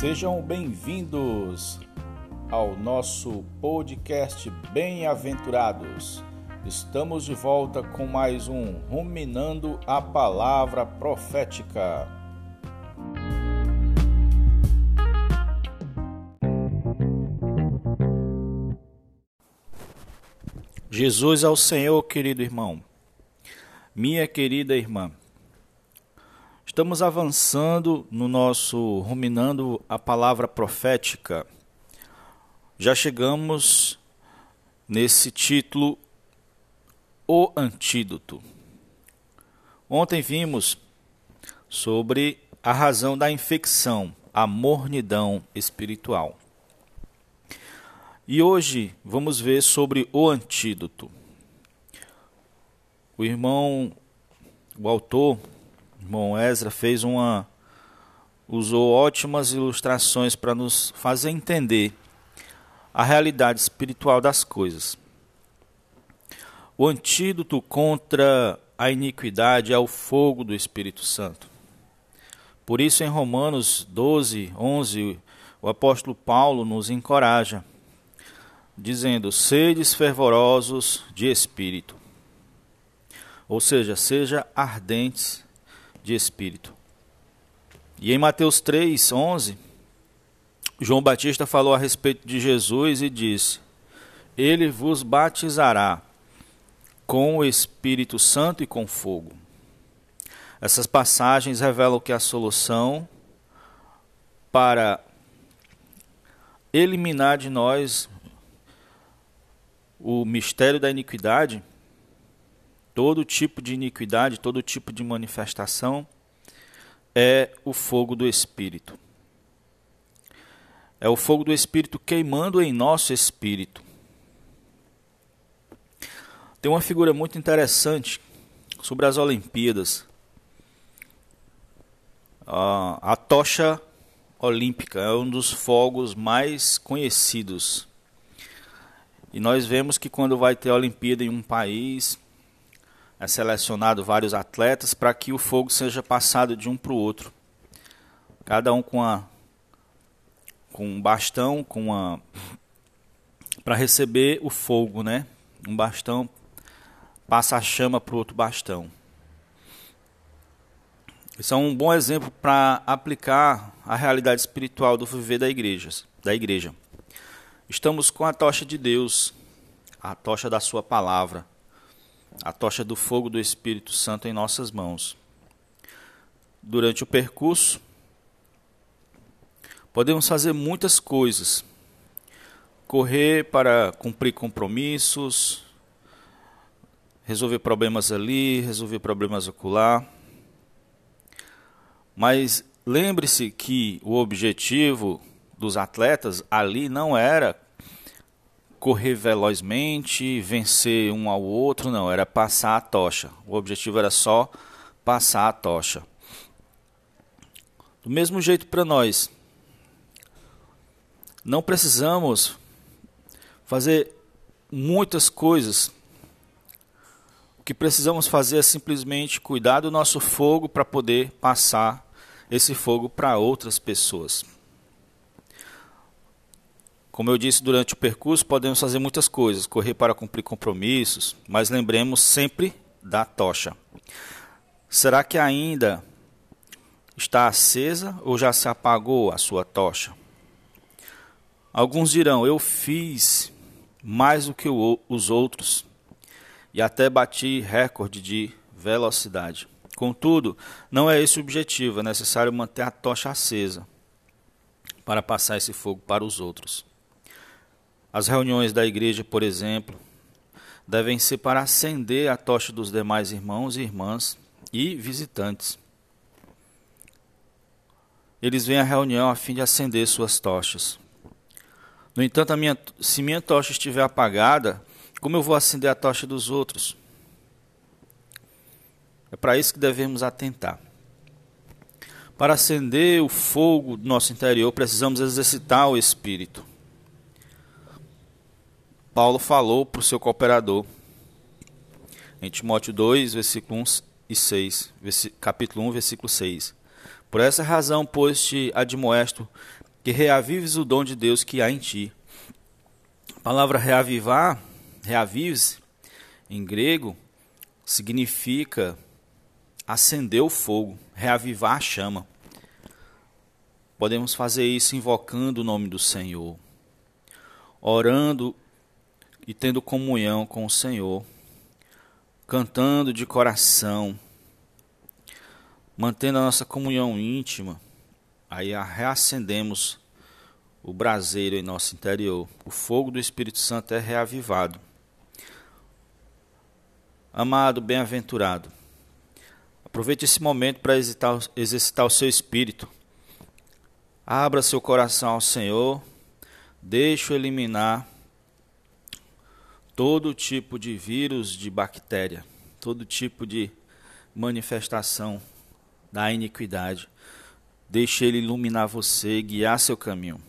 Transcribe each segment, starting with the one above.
Sejam bem-vindos ao nosso podcast Bem-aventurados. Estamos de volta com mais um Ruminando a Palavra Profética. Jesus ao Senhor, querido irmão. Minha querida irmã. Estamos avançando no nosso ruminando a palavra profética. Já chegamos nesse título O Antídoto. Ontem vimos sobre a razão da infecção, a mornidão espiritual. E hoje vamos ver sobre o antídoto. O irmão, o autor, irmão Ezra fez uma usou ótimas ilustrações para nos fazer entender a realidade espiritual das coisas. O antídoto contra a iniquidade é o fogo do Espírito Santo. Por isso, em Romanos 12, 11, o apóstolo Paulo nos encoraja, dizendo: Sedes fervorosos de espírito. Ou seja, seja ardentes de espírito. E em Mateus 3, 11, João Batista falou a respeito de Jesus e disse: Ele vos batizará com o Espírito Santo e com fogo. Essas passagens revelam que a solução para eliminar de nós o mistério da iniquidade todo tipo de iniquidade, todo tipo de manifestação é o fogo do Espírito. É o fogo do Espírito queimando em nosso espírito. Tem uma figura muito interessante sobre as Olimpíadas. A, tocha olímpica é um dos fogos mais conhecidos. E nós vemos que quando vai ter a Olimpíada em um país, é selecionado vários atletas para que o fogo seja passado de um para o outro. Cada um com, a, com um bastão, com uma para receber o fogo, né? Um bastão passa a chama para o outro bastão. Isso é um bom exemplo para aplicar a realidade espiritual do viver da igreja, da igreja. Estamos com a tocha de Deus, a tocha da sua palavra a tocha do fogo do Espírito Santo em nossas mãos. Durante o percurso, podemos fazer muitas coisas. Correr para cumprir compromissos, resolver problemas ali, resolver problemas acolá. Mas lembre-se que o objetivo dos atletas ali não era correr velozmente, vencer um ao outro, não, era passar a tocha. O objetivo era só passar a tocha. Do mesmo jeito para nós, não precisamos fazer muitas coisas. O que precisamos fazer é simplesmente cuidar do nosso fogo para poder passar esse fogo para outras pessoas. Como eu disse durante o percurso, podemos fazer muitas coisas, correr para cumprir compromissos, mas lembremos sempre da tocha. Será que ainda está acesa ou já se apagou a sua tocha? Alguns dirão: Eu fiz mais do que os outros e até bati recorde de velocidade. Contudo, não é esse o objetivo, é necessário manter a tocha acesa para passar esse fogo para os outros. As reuniões da igreja, por exemplo, devem ser para acender a tocha dos demais irmãos e irmãs e visitantes. Eles vêm à reunião a fim de acender suas tochas. No entanto, minha, se minha tocha estiver apagada, como eu vou acender a tocha dos outros? É para isso que devemos atentar. Para acender o fogo do nosso interior, precisamos exercitar o espírito. Paulo falou para o seu cooperador. Em Timóteo 2, versículo 1 e 6, capítulo 1, versículo 6. Por essa razão, pois, te admoesto que reavives o dom de Deus que há em ti. A palavra reavivar, reavives, em grego, significa acender o fogo, reavivar a chama. Podemos fazer isso invocando o nome do Senhor, orando e tendo comunhão com o Senhor, cantando de coração, mantendo a nossa comunhão íntima, aí reacendemos o braseiro em nosso interior. O fogo do Espírito Santo é reavivado. Amado, bem-aventurado, aproveite esse momento para exercitar, o seu espírito. Abra seu coração ao Senhor, deixe-o eliminar todo tipo de vírus, de bactéria, todo tipo de manifestação da iniquidade. Deixe Ele iluminar você, guiar seu caminho.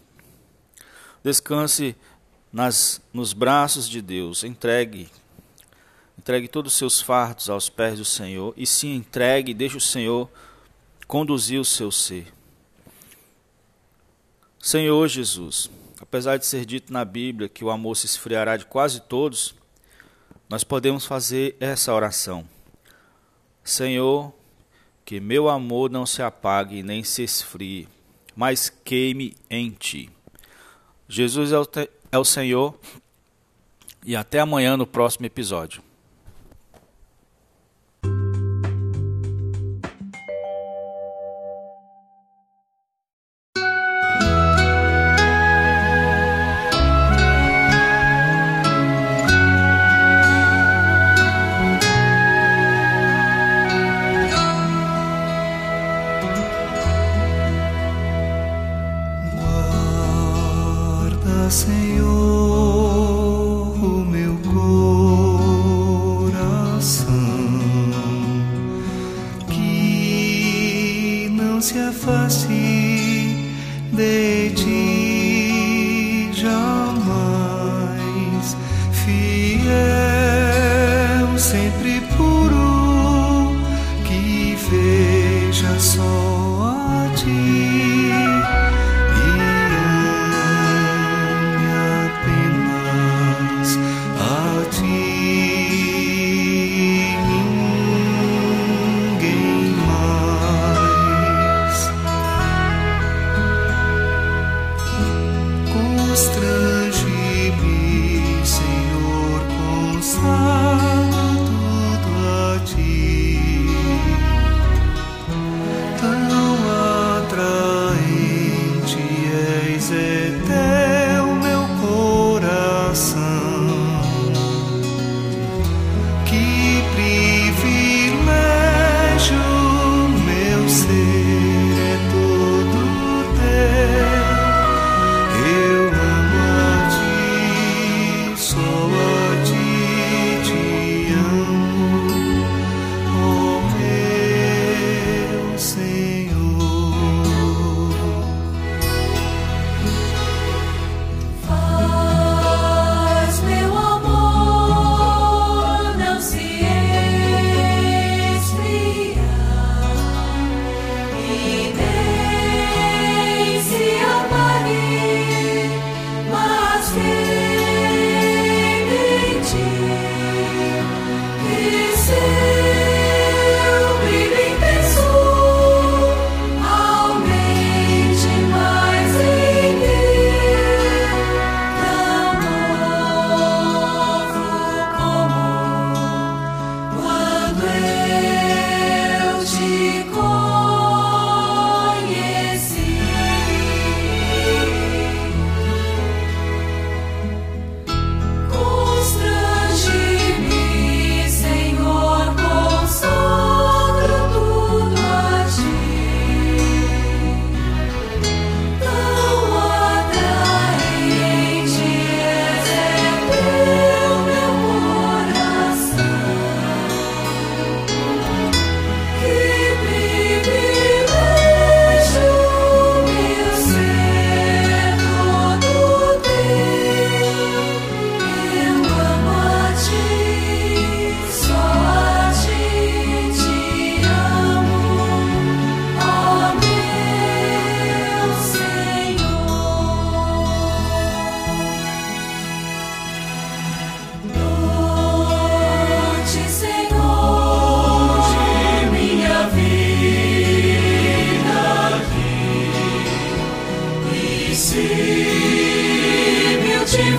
Descanse nas, nos braços de Deus. Entregue. Entregue todos os seus fardos aos pés do Senhor. E se entregue, deixe o Senhor conduzir o seu ser. Senhor Jesus, apesar de ser dito na Bíblia que o amor se esfriará de quase todos, nós podemos fazer essa oração. Senhor, que meu amor não se apague nem se esfrie, mas queime em ti. Jesus é o, é o Senhor e até amanhã no próximo episódio. Constrange-me, Senhor, com see.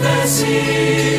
desci.